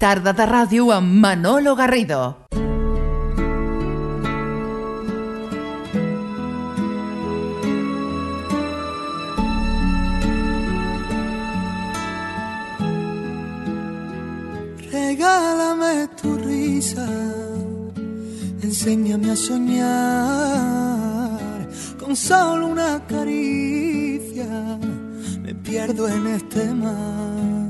Tarda de ràdio amb Manolo Garrido. Regálame tu risa, enséñame a soñar con solo una caricia. Me pierdo en este mar.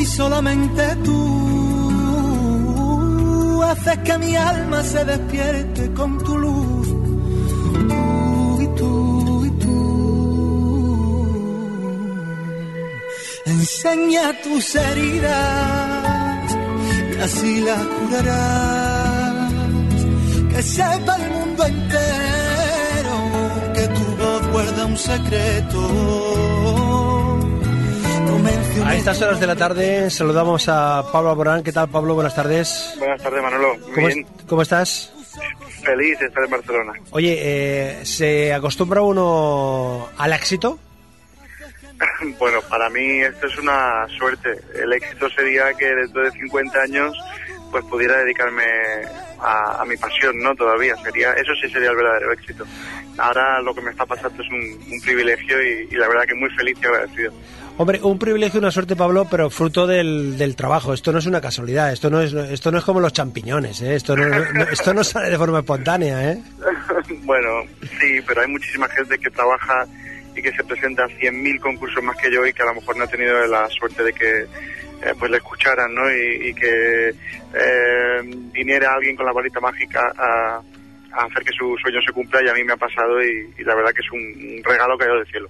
y solamente tú haces que mi alma se despierte con tu luz. Tú y tú y tú. Enseña tus heridas y así las curarás. Que sepa el mundo entero que tu voz guarda un secreto. A estas horas de la tarde saludamos a Pablo Alborán. ¿Qué tal, Pablo? Buenas tardes. Buenas tardes, Manolo. ¿Cómo, bien. es- cómo estás? Feliz de estar en Barcelona. Oye, eh, ¿se acostumbra uno al éxito? bueno, para mí esto es una suerte. El éxito sería que dentro de 50 años pues pudiera dedicarme a, a mi pasión, ¿no? Todavía sería, eso sí sería el verdadero éxito. Ahora lo que me está pasando es un, un privilegio y, y la verdad que muy feliz y agradecido. Hombre, un privilegio, una suerte, Pablo, pero fruto del, del trabajo. Esto no es una casualidad. Esto no es, esto no es como los champiñones. ¿eh? Esto, no, no- esto no sale de forma espontánea. ¿eh? bueno, sí, pero hay muchísima gente que trabaja y que se presenta a 100.000 concursos más que yo y que a lo mejor no ha tenido la suerte de que eh, pues le escucharan, ¿no? Y, que eh, viniera alguien con la varita mágica a, a hacer que su sueño se cumpla y a mí me ha pasado y, la verdad que es un, regalo caído del cielo.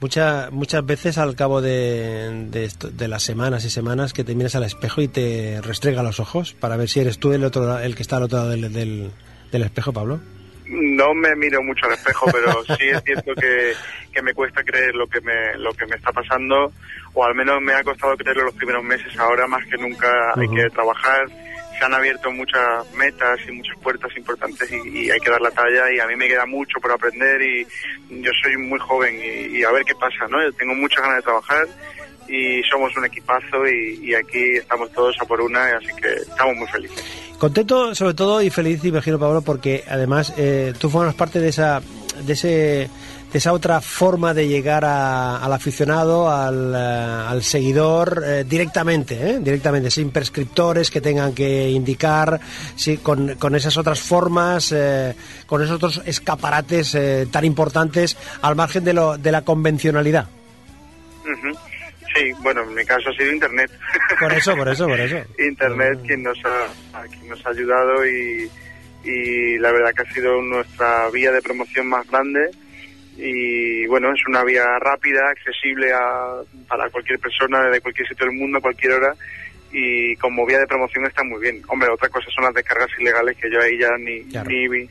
Mucha- muchas veces al cabo de, de, esto- de las semanas y semanas que te miras al espejo y te restrega los ojos para ver si eres tú el, otro, el que está al otro lado del, del, del espejo, Pablo. No me miro mucho al espejo, pero sí es cierto que, que me cuesta creer lo que me, lo que me está pasando, o al menos me ha costado creerlo los primeros meses. Ahora más que nunca hay que trabajar. Se han abierto muchas metas y muchas puertas importantes y, y hay que dar la talla y a mí me queda mucho por aprender y yo soy muy joven y, y a ver qué pasa, ¿no? Yo tengo muchas ganas de trabajar y somos un equipazo y, y aquí estamos todos a por una, así que estamos muy felices. Contento sobre todo y feliz, imagino, Pablo, porque además eh, tú formas parte de esa, de ese de esa otra forma de llegar a- al aficionado, al, eh, al seguidor eh, directamente, ¿eh? directamente, sin prescriptores que tengan que indicar, sí, con, con esas otras formas, eh, con esos otros escaparates eh, tan importantes al margen de, lo, de la convencionalidad. Ujú. Sí, bueno, en mi caso ha sido Internet. Por eso, por eso, por eso. Internet quien nos ha, quien nos ha ayudado y, y la verdad que ha sido nuestra vía de promoción más grande y bueno, es una vía rápida, accesible a, para cualquier persona de cualquier sitio del mundo, a cualquier hora y como vía de promoción está muy bien. Hombre, otra cosa son las descargas ilegales que yo ahí ya ni, Claro. ni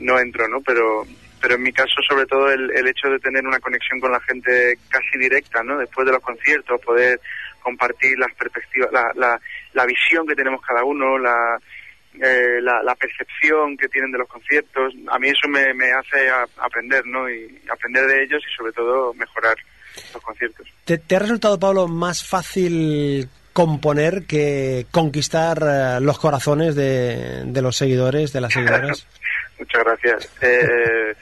no entro, ¿no? Pero pero en mi caso sobre todo el, el hecho de tener una conexión con la gente casi directa, ¿no? Después de los conciertos, poder compartir las perspectivas, la, la, la visión que tenemos cada uno, la, eh, la, la percepción que tienen de los conciertos. A mí eso me, me hace a- aprender, ¿no? Y aprender de ellos y sobre todo mejorar los conciertos. ¿Te, te ha resultado, Pablo, más fácil componer que conquistar eh, los corazones de, de los seguidores, de las seguidoras? Muchas gracias. Eh,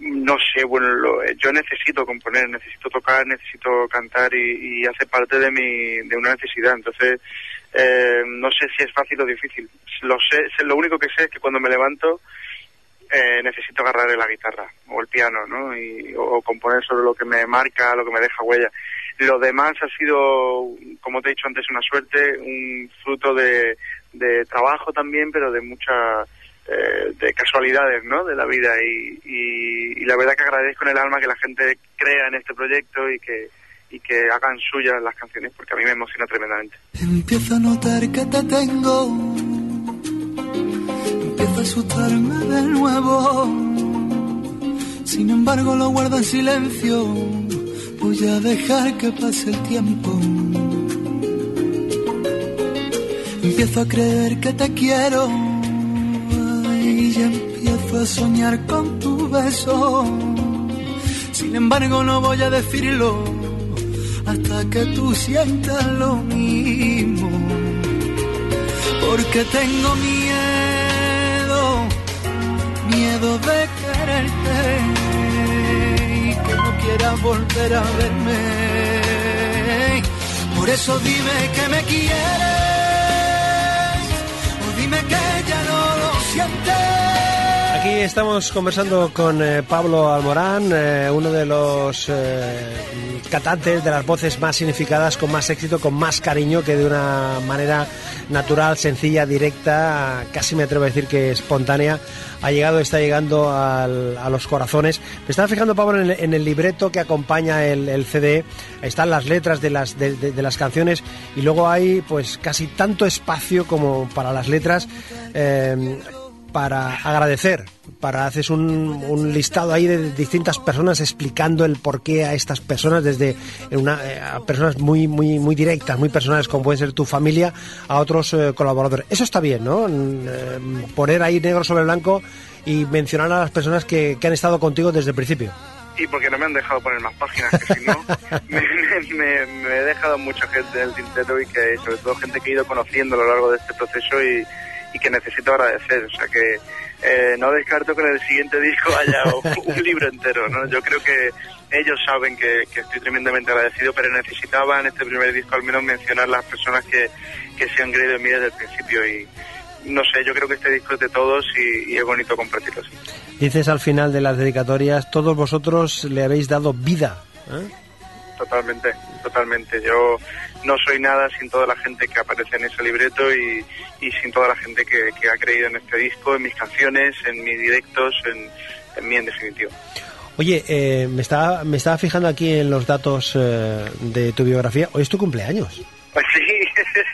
no sé, bueno, lo- yo necesito componer, necesito tocar, necesito cantar y, y hace parte de mi de una necesidad. Entonces, eh, no sé si es fácil o difícil. Lo sé, lo único que sé es que cuando me levanto eh, necesito agarrar la guitarra o el piano, ¿no? Y, o, o componer sobre lo que me marca, lo que me deja huella. Lo demás ha sido, como te he dicho antes, una suerte, un fruto de, de trabajo también, pero de mucha eh, de casualidades ¿no? de la vida y, la verdad que agradezco en el alma que la gente crea en este proyecto y que, y que hagan suyas las canciones porque a mí me emociona tremendamente. Empiezo a notar que te tengo, empiezo a asustarme de nuevo, sin embargo lo guardo en silencio, voy a dejar que pase el tiempo. Empiezo a creer que te quiero y empiezo a soñar con tu beso. Sin embargo no voy a decirlo hasta que tú sientas lo mismo. Porque tengo miedo, miedo de quererte y que no quieras volver a verme. Por eso dime que me quieres o dime que ya no lo sientes. Aquí estamos conversando con eh, Pablo Almorán, eh, uno de los eh, cantantes de las voces más significadas, con más éxito, con más cariño, que de una manera natural, sencilla, directa, casi me atrevo a decir que espontánea, ha llegado, está llegando a los corazones. Me estaba fijando, Pablo, en el, en libreto que acompaña el, el CD, están las letras de las canciones y luego hay pues casi tanto espacio como para las letras. Eh, para agradecer, para haces un, un listado ahí de distintas personas explicando el porqué a estas personas, desde una, eh, a personas muy muy muy directas, muy personales, como pueden ser tu familia, a otros eh, colaboradores. Eso está bien, ¿no? Mm, eh, poner ahí negro sobre blanco y mencionar a las personas que, que han estado contigo desde el principio. Y porque no me han dejado poner más páginas, que si no, me, me- me he dejado mucha gente del tintero y que sobre todo gente que he ido conociendo a lo largo de este proceso y, y que necesito agradecer. O sea que eh, no descarto que en el siguiente disco haya un, libro entero, ¿no? Yo creo que ellos saben que, que estoy tremendamente agradecido, pero necesitaba en este primer disco al menos mencionar las personas que, que se han creído en mí desde el principio y no sé, yo creo que este disco es de todos y, y es bonito compartirlo así. Dices al final de las dedicatorias, todos vosotros le habéis dado vida. ¿eh? Totalmente, totalmente. Yo no soy nada sin toda la gente que aparece en ese libreto y, y sin toda la gente que, que ha creído en este disco, en mis canciones, en mis directos, en, en mí en definitiva. Oye, eh, me, estaba, me estaba fijando aquí en los datos eh, de tu biografía. Hoy es tu cumpleaños. Pues sí.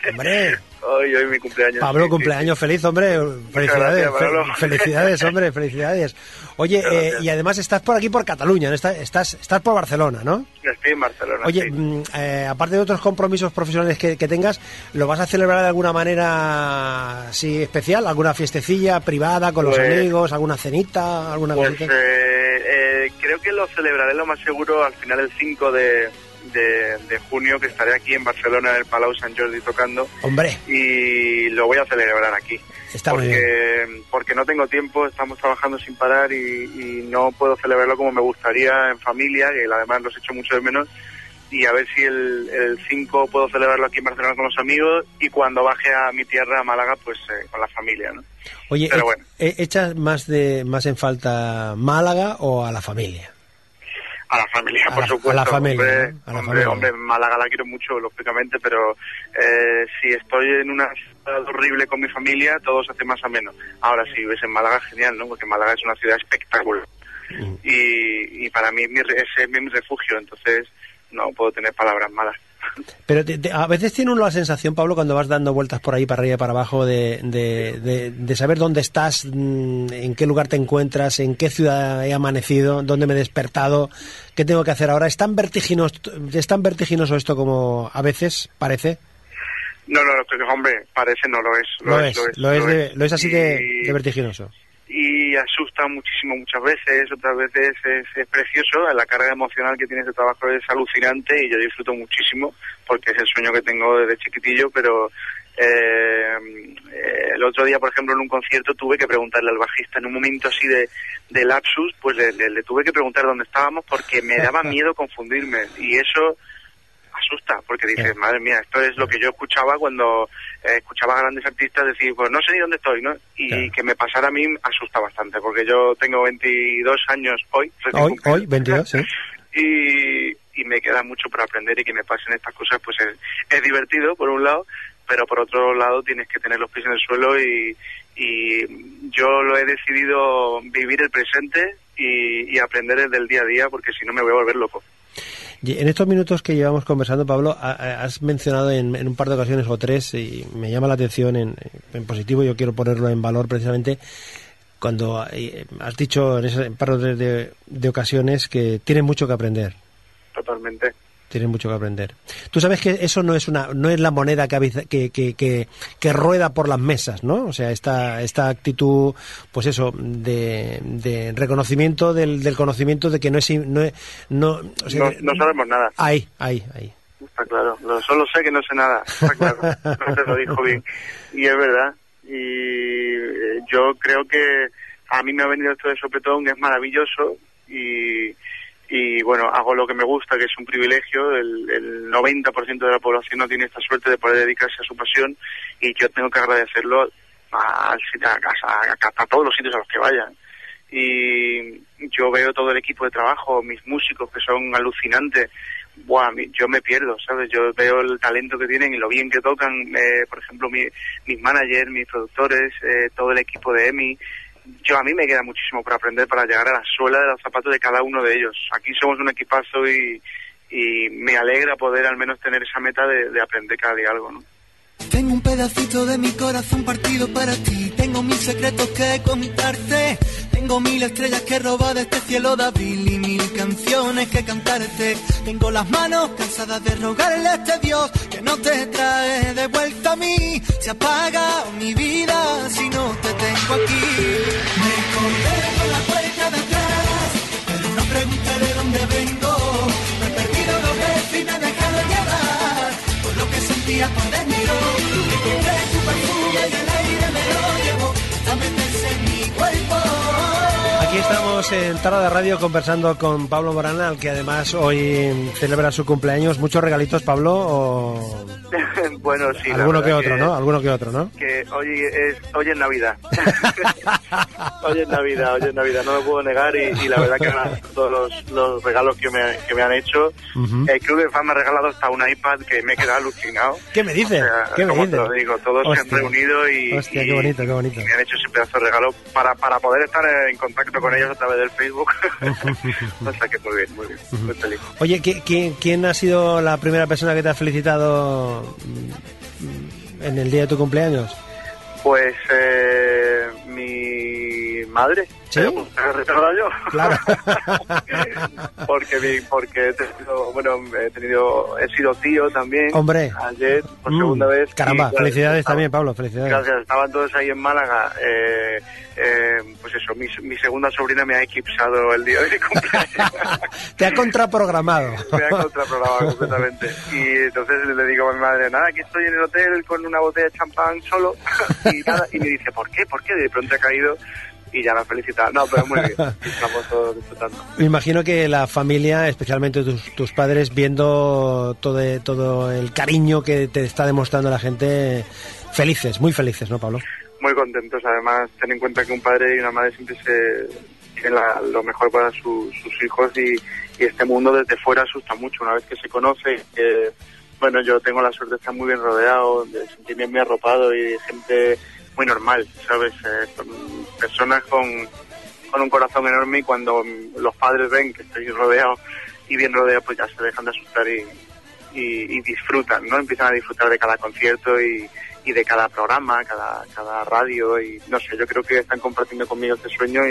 Hombre. Hoy, hoy mi cumpleaños. Pablo, sí, sí, cumpleaños feliz, hombre. Felicidades, gracias, felicidades, hombre, felicidades. Oye, eh, y además estás por aquí por Cataluña, ¿no? estás, estás, estás por Barcelona, ¿no? sí. Estoy en Barcelona. Oye, sí. mm, eh, aparte de otros compromisos profesionales que, que tengas, ¿lo vas a celebrar de alguna manera así especial? ¿Alguna fiestecilla privada con los Pues- amigos? ¿Alguna cenita? ¿Alguna Pues eh, eh, creo que lo celebraré lo más seguro al final el 5 de, de, de junio, que estaré aquí en Barcelona, en el Palau Sant Jordi tocando. Hombre, y lo voy a celebrar aquí. Está muy porque, porque no tengo tiempo, estamos trabajando sin parar y, y no puedo celebrarlo como me gustaría en familia, que además los echo mucho de menos. Y a ver si el, el 5 puedo celebrarlo aquí en Barcelona con los amigos y cuando baje a mi tierra, a Málaga, pues eh, con la familia, ¿no? oye, pero e- bueno. e- ¿echas más, de, más en falta Málaga o a la familia? A la familia, A por la- supuesto. a la familia, Hombre, ¿no? A la hombre, familia. hombre, Málaga la quiero mucho, lógicamente, pero eh, si estoy en una ciudad horrible con mi familia, todo se hace más ameno. Ahora, si ves en Málaga, genial, ¿no? Porque Málaga es una ciudad espectacular. Mm. Y, y para mí es mi, re- ese es mi refugio, entonces no puedo tener palabras malas. Pero te- te- a veces tiene uno la sensación, Pablo, cuando vas dando vueltas por ahí, para arriba y para abajo, de, de- de- de saber dónde estás, mm, en qué lugar te encuentras, en qué ciudad he amanecido, dónde me he despertado, qué tengo que hacer ahora. ¿Es tan vertiginoso, es tan vertiginoso esto como a veces parece? No, no, no, hombre, parece no lo es. Lo, es, lo es, de- lo es así de, Y- de vertiginoso. Y asusta muchísimo muchas veces, otras veces es, es precioso, la carga emocional que tiene ese trabajo es alucinante y yo disfruto muchísimo porque es el sueño que tengo desde chiquitillo, pero eh, eh, el otro día, por ejemplo, en un concierto tuve que preguntarle al bajista en un momento así de, de lapsus, pues le, le- le tuve que preguntar dónde estábamos porque me daba miedo confundirme y eso asusta porque dices, madre mía, esto es lo que yo escuchaba cuando eh, escuchaba a grandes artistas decir, pues no sé ni dónde estoy, ¿no? Y Claro. que me pasara a mí asusta bastante porque yo tengo 22 años hoy. Hoy, hoy, 22, sí. y, y me queda mucho por aprender y que me pasen estas cosas, pues es, es divertido por un lado, pero por otro lado tienes que tener los pies en el suelo y, y yo lo he decidido vivir el presente y, y aprender el día a día porque si no me voy a volver loco. En estos minutos que llevamos conversando, Pablo, ha- ha- has mencionado en, un par de ocasiones o tres, y me llama la atención en, en positivo, yo quiero ponerlo en valor precisamente, cuando eh, has dicho en ese par de- de ocasiones que tienes mucho que aprender. Totalmente. Tienes mucho que aprender. Tú sabes que eso no es una, no es la moneda que, que, que, que, rueda por las mesas, ¿no? O sea, esta, esta actitud, pues eso, de, de reconocimiento del, del conocimiento de que no es, no, es- no, o sea, No, no sabemos nada. Ahí, ahí, ahí. Está claro. Lo- solo sé que no sé nada. Está claro. No te lo dijo bien. Y es verdad. Y eh, yo creo que a mí me ha venido esto de sopetón, es maravilloso. Y, y bueno, hago lo que me gusta, que es un privilegio. El, el 90% de la población no tiene esta suerte de poder dedicarse a su pasión. Y yo tengo que agradecerlo a, a, a- a todos los sitios a los que vayan. Y yo veo todo el equipo de trabajo, mis músicos que son alucinantes. Buah, yo me pierdo, ¿sabes? Yo veo el talento que tienen y lo bien que tocan, eh, por ejemplo, mi- mis managers, mis productores, eh, todo el equipo de EMI. Yo a mí me queda muchísimo por aprender para llegar a la suela de los zapatos de cada uno de ellos. Aquí somos un equipazo y, y me alegra poder al menos tener esa meta de, de aprender cada día algo, ¿no? Tengo un pedacito de mi corazón partido para ti. Tengo mil secretos que contarte. Tengo mil estrellas que robar de este cielo de abril canciones que cantarte. Tengo las manos cansadas de rogarle a este Dios que no te trae de vuelta a mí. Se apaga mi vida si no te tengo aquí. Me colgué por la puerta de atrás, pero no pregunté de dónde vengo. Me he perdido los besos y me he dejado llevar por lo que sentía por dentro. Encontré tu perfume y el aire me lo hasta meterse en mi cuerpo. Aquí estamos en Tarda de Radio conversando con Pablo Morana, al que además hoy celebra su cumpleaños. ¿Muchos regalitos, Pablo? O... bueno, sí. Alguno que otro, ¿no? Alguno que otro, ¿no? que hoy es hoy es Navidad. hoy es Navidad, hoy es Navidad, no me puedo negar y, y la verdad que todos los, los regalos que me, que me han hecho. El Club de Fan me ha regalado hasta un iPad que me he quedado alucinado. ¿Qué me dices? O sea, ¿Qué me como dices? te lo digo, todos se Hostia. han reunido y, Hostia, qué bonito, qué bonito. y me han hecho ese pedazo de regalo para, para poder estar en contacto con ellos a través del Facebook. o sea que muy bien, muy bien, muy feliz. Oye, ¿qui- qui- ¿quién ha sido la primera persona que te ha felicitado en el día de tu cumpleaños? Pues eh, mi madre. ¿Sí? Eh, pues, ¿te he recordado yo? Claro. porque mi, porque he tenido, bueno, he tenido, he sido tío también. Hombre. Ayer, por Mm, segunda vez. Caramba, y, felicidades estaba- también, Pablo, felicidades. Gracias, estaban todos ahí en Málaga. Eh, eh, pues eso, mi, mi segunda sobrina me ha eclipsado el día de mi cumpleaños. Te ha contraprogramado. me ha contraprogramado completamente. Y entonces le digo a mi madre, nada, aquí estoy en el hotel con una botella de champán solo. y, nada, y me dice, ¿por qué? ¿Por qué? De pronto ha caído y ya me ha felicitado. No, pero muy bien, estamos todos disfrutando. Me imagino que la familia, especialmente tus, tus padres, viendo todo, todo el cariño que te está demostrando la gente, felices, muy felices, ¿no, Pablo? Muy contentos, además, ten en cuenta que un padre y una madre siempre se la- lo mejor para su- sus hijos y, y este mundo desde fuera asusta mucho. Una vez que se conoce, que, bueno, yo tengo la suerte de estar muy bien rodeado, de sentirme muy arropado y de gente muy normal, ¿sabes? Eh, personas con, con un corazón enorme y cuando los padres ven que estoy rodeado y bien rodeado, pues ya se dejan de asustar y, y, disfrutan, ¿no? Empiezan a disfrutar de cada concierto y, y de cada programa, cada, cada radio y no sé, yo creo que están compartiendo conmigo este sueño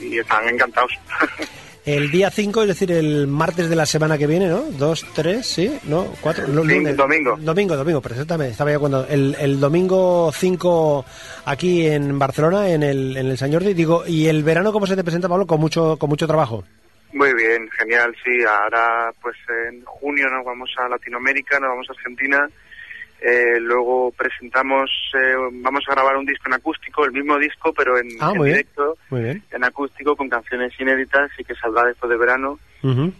y están encantados. El día 5, es decir, el martes de la semana que viene, ¿no? Dos, tres, sí, ¿no? Cuatro, lunes. domingo. Domingo, domingo, perfectamente. Estaba yo cuando. El, el domingo 5 aquí en Barcelona, en el, en el San Jordi. Digo, ¿y el verano cómo se te presenta, Pablo? Con mucho, con mucho trabajo. Muy bien, genial, sí. Ahora, pues en junio nos vamos a Latinoamérica, nos vamos a Argentina. Eh, luego presentamos, eh, vamos a grabar un disco en acústico, el mismo disco, pero en, Ah, en bien. directo, Muy bien. en acústico, con canciones inéditas y que saldrá después de verano.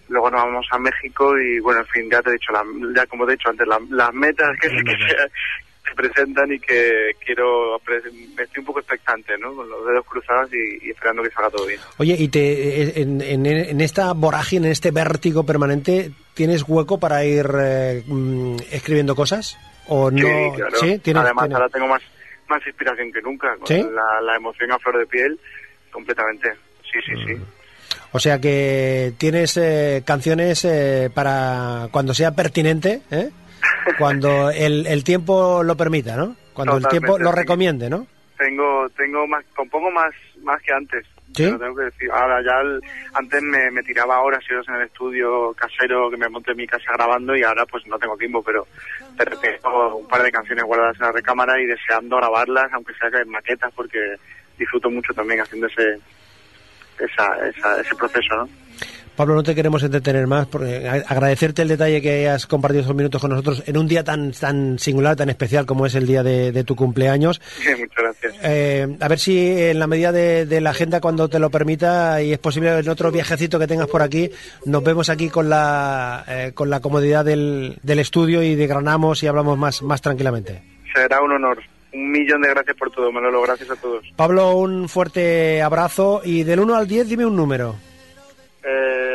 Luego nos vamos a México y, bueno, en fin, ya te he dicho, la- ya como te he dicho antes, la- las metas que, que se, se presentan y que quiero, estoy un poco expectante, ¿no? Con los dedos cruzados y, y esperando que salga todo bien. Oye, y te, en, en, en esta vorágine, en este vértigo permanente, ¿tienes hueco para ir eh, mm, escribiendo cosas? ¿O no? Sí, claro. ¿Sí? ¿Tienes- Además, tienes- ahora tengo más, más inspiración que nunca, con ¿Sí? la, la emoción a flor de piel, completamente. Sí, sí, sí. O sea que tienes eh, canciones eh, para cuando sea pertinente, ¿eh? cuando el, el tiempo lo permita, ¿no? Cuando el tiempo lo recomiende, ¿no? Tengo, tengo más, compongo más, más que antes. ¿Sí? Lo tengo que decir. Ahora ya, el- antes me, me tiraba horas y horas en el estudio casero que me monté en mi casa grabando y ahora pues no tengo tiempo, pero, pero tengo un par de canciones guardadas en la recámara y deseando grabarlas, aunque sea que en maquetas, porque disfruto mucho también haciendo ese, esa, esa, ese proceso, ¿no? Pablo, no te queremos entretener más, porque agradecerte el detalle que hayas compartido estos minutos con nosotros en un día tan tan singular, tan especial como es el día de, de tu cumpleaños. Muchas gracias. Eh, a ver si en la medida de, de la agenda, cuando te lo permita y es posible en otro viajecito que tengas por aquí, nos vemos aquí con la eh, con la comodidad del, del estudio y degranamos y hablamos más, más tranquilamente. Será un honor. Un millón de gracias por todo, Manolo. Gracias a todos. Pablo, un fuerte abrazo y del 1 al 10 dime un número. 7.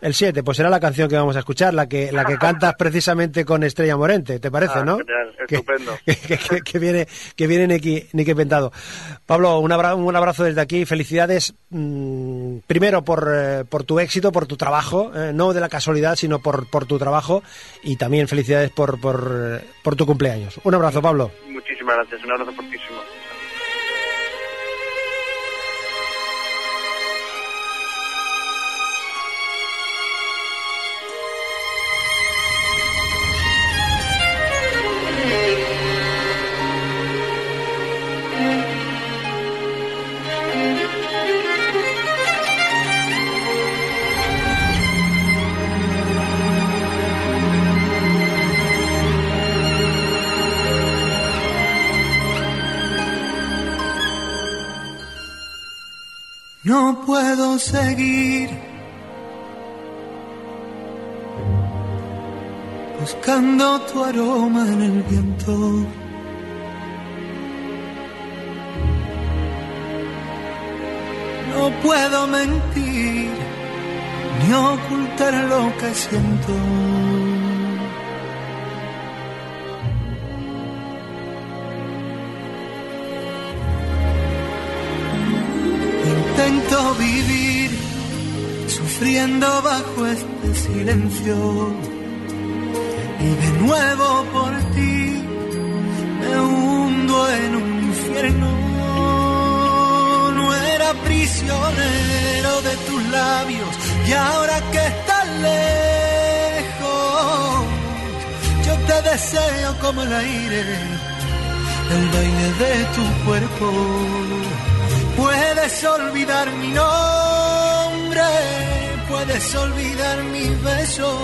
El 7, pues será la canción que vamos a escuchar, la que la que cantas precisamente con Estrella Morente, ¿te parece, Ah, no? genial, estupendo. Que, que- que viene que viene Niki, Niki Pentado. Pablo, un abrazo, un abrazo desde aquí, felicidades mm, primero por, eh, por tu éxito, por tu trabajo, eh, no de la casualidad, sino por, por tu trabajo y también felicidades por, por, eh, por tu cumpleaños. Un abrazo, Pablo. Muchísimas gracias. Un abrazo fortísimo. Puedo seguir buscando tu aroma en el viento. No puedo mentir ni ocultar lo que siento. Intento vivir sufriendo bajo este silencio y de nuevo por ti me hundo en un infierno. No era prisionero de tus labios y ahora que estás lejos yo te deseo como el aire, el baile de tu cuerpo. Puedes olvidar mi nombre, puedes olvidar mis besos,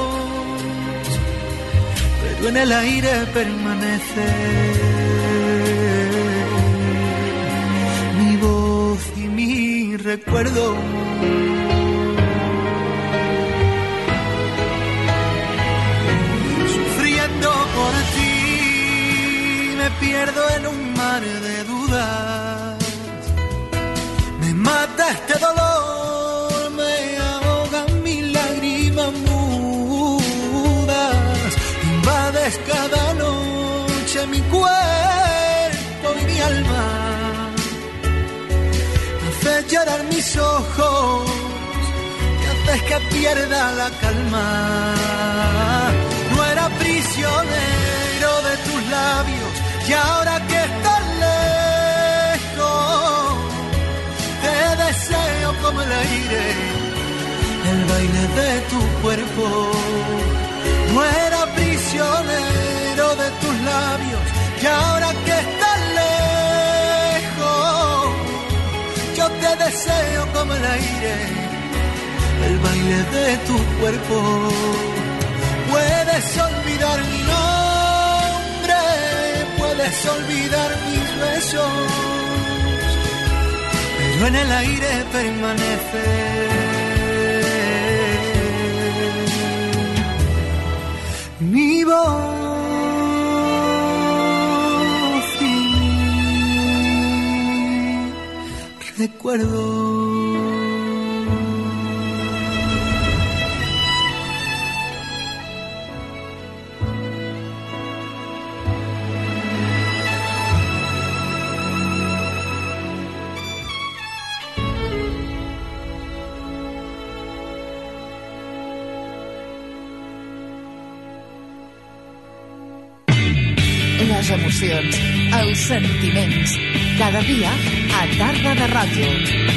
pero en el aire permanece mi voz y mi recuerdo. Sufriendo por ti, me pierdo en un mar de dudas. Me mata este dolor, noche mi cuerpo y mi alma. Haces llorar mis ojos y haces que pierda la calma. No era prisionero de tus labios y ahora que estás lejos te deseo como el aire, el baile de tu cuerpo. No era prisionero de tus labios y ahora que estás lejos, yo te deseo como el aire, el baile de tu cuerpo. Puedes olvidar mi nombre, puedes olvidar mis besos pero en el aire permanece mi voz recuerdo. les emocions, els sentiments. Cada dia a Tarda de Ràdio.